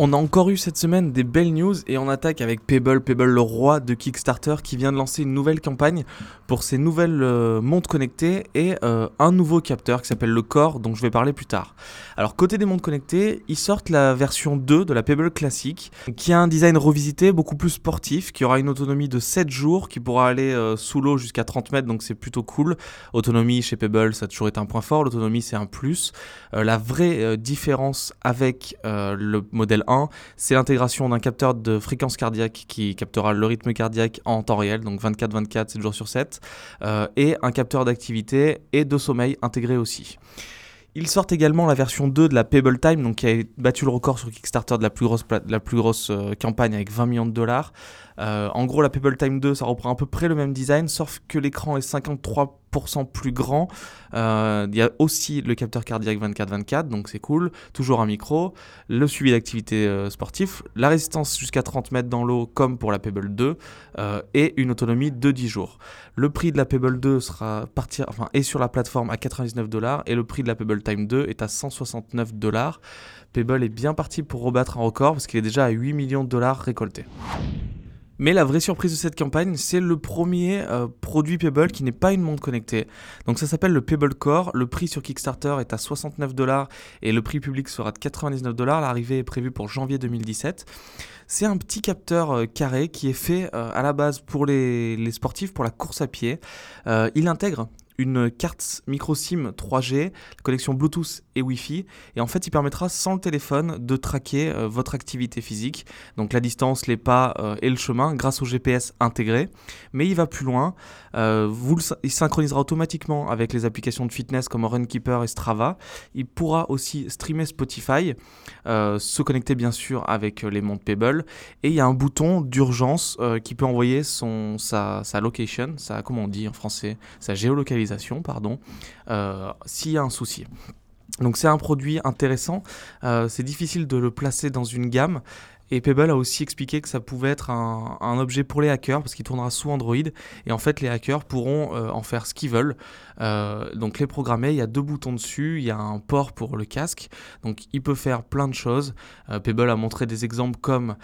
On a encore eu cette semaine des belles news et on attaque avec Pebble, Pebble le roi de Kickstarter qui vient de lancer une nouvelle campagne pour ses nouvelles euh, montres connectées et euh, un nouveau capteur qui s'appelle le Core dont je vais parler plus tard. Alors côté des montres connectées, ils sortent la version 2 de la Pebble classique qui a un design revisité beaucoup plus sportif, qui aura une autonomie de 7 jours, qui pourra aller euh, sous l'eau jusqu'à 30 mètres donc c'est plutôt cool. Autonomie chez Pebble ça a toujours été un point fort, l'autonomie c'est un plus. la vraie différence avec le modèle c'est l'intégration d'un capteur de fréquence cardiaque qui captera le rythme cardiaque en temps réel, donc 24-24, 7 jours sur 7, euh, et un capteur d'activité et de sommeil intégré aussi. Ils sortent également la version 2 de la Pebble Time, donc qui a battu le record sur Kickstarter de la plus grosse, euh, campagne avec 20 millions de dollars. Euh, en gros, la Pebble Time 2, ça reprend à peu près le même design, sauf que l'écran est 53% plus grand. Euh, il y a aussi le capteur cardiaque 24-24, donc c'est cool. Toujours un micro, le suivi d'activité euh, sportive, la résistance jusqu'à 30 mètres dans l'eau, comme pour la Pebble 2, et une autonomie de 10 jours. Le prix de la Pebble 2 sera partir, enfin, est sur la plateforme à 99 dollars, et le prix de la Pebble Time 2 est à 169 dollars. Pebble est bien parti pour rebattre un record parce qu'il est déjà à 8 millions de dollars récoltés. Mais la vraie surprise de cette campagne, c'est le premier euh, produit Pebble qui n'est pas une montre connectée. Donc ça s'appelle le Pebble Core. Le prix sur Kickstarter est à 69 dollars et le prix public sera de 99 dollars. L'arrivée est prévue pour janvier 2017. C'est un petit capteur euh, carré qui est fait euh, à la base pour les, sportifs, pour la course à pied. il intègre une carte micro SIM 3G, la connexion Bluetooth et Wi-Fi. Et en fait, il permettra sans le téléphone de traquer euh, votre activité physique, donc la distance, les pas euh, et le chemin, grâce au GPS intégré. Mais il va plus loin. Euh, vous il synchronisera automatiquement avec les applications de fitness comme Runkeeper et Strava. Il pourra aussi streamer Spotify, se connecter bien sûr avec les montres Pebble. Et il y a un bouton d'urgence qui peut envoyer sa, location, sa, comment on dit en français, sa géolocalisation pardon, s'il y a un souci. Donc c'est un produit intéressant, euh, c'est difficile de le placer dans une gamme. Et Pebble a aussi expliqué que ça pouvait être un, objet pour les hackers parce qu'il tournera sous Android. Et en fait, les hackers pourront euh, en faire ce qu'ils veulent. donc les programmer, il y a deux boutons dessus, il y a un port pour le casque. Donc il peut faire plein de choses. Pebble a montré des exemples comme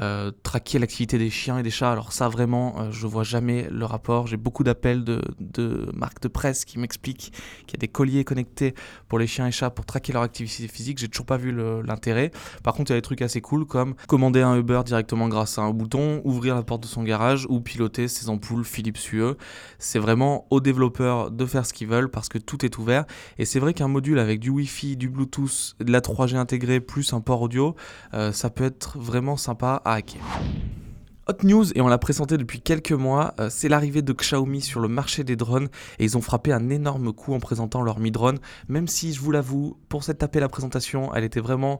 euh, traquer l'activité des chiens et des chats. Alors ça vraiment, euh, je vois jamais le rapport. J'ai beaucoup d'appels de, de, marques de presse qui m'expliquent qu'il y a des colliers connectés pour les chiens et chats pour traquer leur activité physique. J'ai toujours pas vu l'intérêt. Par contre, il y a des trucs assez cool comme commander un Uber directement grâce à un bouton, ouvrir la porte de son garage ou piloter ses ampoules Philips Hue. C'est vraiment aux développeurs de faire ce qu'ils veulent parce que tout est ouvert. Et c'est vrai qu'un module avec du Wi-Fi, du Bluetooth, de la 3G intégrée plus un port audio, euh, ça peut être vraiment sympa hacker. Hot news, et on l'a présenté depuis quelques mois, euh, c'est l'arrivée de Xiaomi sur le marché des drones et ils ont frappé un énorme coup en présentant leur Mi Drone, même si je vous l'avoue, pour cette tapée la présentation, elle était vraiment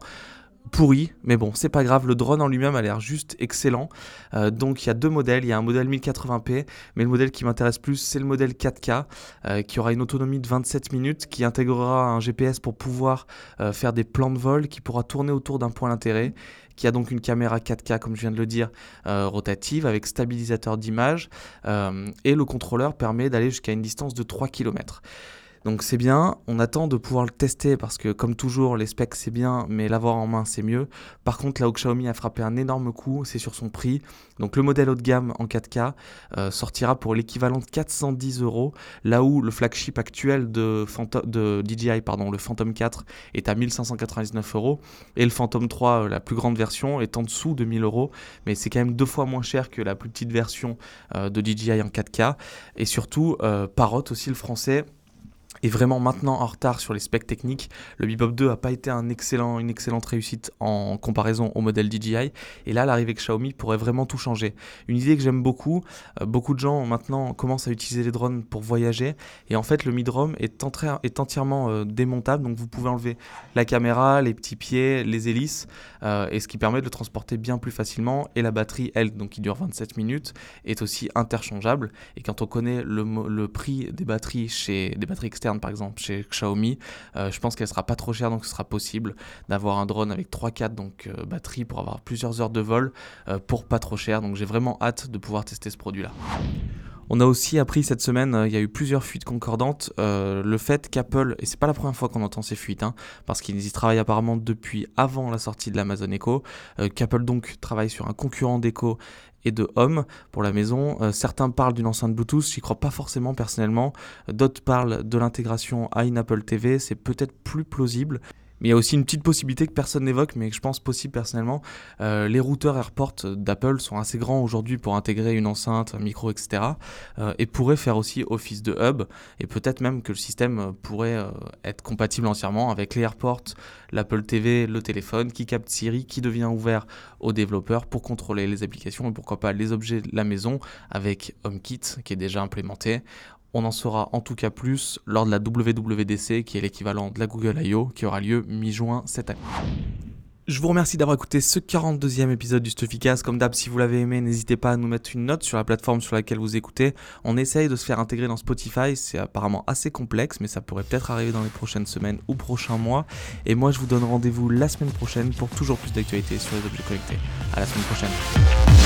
pourri, mais bon, c'est pas grave, le drone en lui-même a l'air juste excellent. Euh, donc il y a deux modèles, il y a un modèle 1080p, mais le modèle qui m'intéresse plus, c'est le modèle 4K, euh, qui aura une autonomie de 27 minutes, qui intégrera un GPS pour pouvoir euh, faire des plans de vol, qui pourra tourner autour d'un point d'intérêt, qui a donc une caméra 4K, comme je viens de le dire, rotative, avec stabilisateur d'image, et le contrôleur permet d'aller jusqu'à une distance de 3 km. Donc c'est bien, on attend de pouvoir le tester parce que comme toujours les specs c'est bien mais l'avoir en main c'est mieux. Par contre là où Xiaomi a frappé un énorme coup c'est sur son prix. Donc le modèle haut de gamme en 4K euh, sortira pour l'équivalent de 410 euros là où le flagship actuel de, DJI, pardon, le Phantom 4 est à 1599 euros et le Phantom 3, euh, la plus grande version, est en dessous de 1000 euros mais c'est quand même deux fois moins cher que la plus petite version euh, de DJI en 4K et surtout Parrot aussi le français est vraiment maintenant en retard sur les specs techniques. Le Bebop 2 n'a pas été un excellent, une excellente réussite en comparaison au modèle DJI. Et là, l'arrivée de Xiaomi pourrait vraiment tout changer. Une idée que j'aime beaucoup, euh, beaucoup de gens maintenant commencent à utiliser les drones pour voyager. Et en fait, le mid-drone est, est, entièrement euh, démontable. Donc vous pouvez enlever la caméra, les petits pieds, les hélices. Euh, et ce qui permet de le transporter bien plus facilement. Et la batterie, elle, donc qui dure 27 minutes, est aussi interchangeable. Et quand on connaît le prix des batteries chez des batteries externes, par exemple chez Xiaomi. je pense qu'elle sera pas trop chère, donc ce sera possible d'avoir un drone avec 3-4 donc batterie pour avoir plusieurs heures de vol pour pas trop cher. Donc j'ai vraiment hâte de pouvoir tester ce produit-là. On a aussi appris cette semaine, euh, il y a eu plusieurs fuites concordantes, euh, le fait qu'Apple, et c'est pas la première fois qu'on entend ces fuites, hein, parce qu'ils y travaillent apparemment depuis avant la sortie de l'Amazon Echo, euh, qu'Apple donc travaille sur un concurrent d'Echo et de Home pour la maison. certains parlent d'une enceinte Bluetooth, j'y crois pas forcément personnellement. D'autres parlent de l'intégration à une Apple TV, c'est peut-être plus plausible. Mais il y a aussi une petite possibilité que personne n'évoque, mais que je pense possible personnellement. Euh, les routeurs AirPort d'Apple sont assez grands aujourd'hui pour intégrer une enceinte, un micro, etc. Euh, et pourraient faire aussi office de hub. Et peut-être même que le système pourrait euh, être compatible entièrement avec les AirPorts, l'Apple TV, le téléphone, qui capte Siri, qui devient ouvert aux développeurs pour contrôler les applications et pourquoi pas les objets de la maison avec HomeKit qui est déjà implémenté. On en saura en tout cas plus lors de la WWDC, qui est l'équivalent de la Google I.O., qui aura lieu mi-juin cette année. Je vous remercie d'avoir écouté ce 42e épisode du Stuffycast. Comme d'hab, si vous l'avez aimé, n'hésitez pas à nous mettre une note sur la plateforme sur laquelle vous écoutez. On essaye de se faire intégrer dans Spotify. C'est apparemment assez complexe, mais ça pourrait peut-être arriver dans les prochaines semaines ou prochains mois. Et moi, je vous donne rendez-vous la semaine prochaine pour toujours plus d'actualités sur les objets connectés. À la semaine prochaine.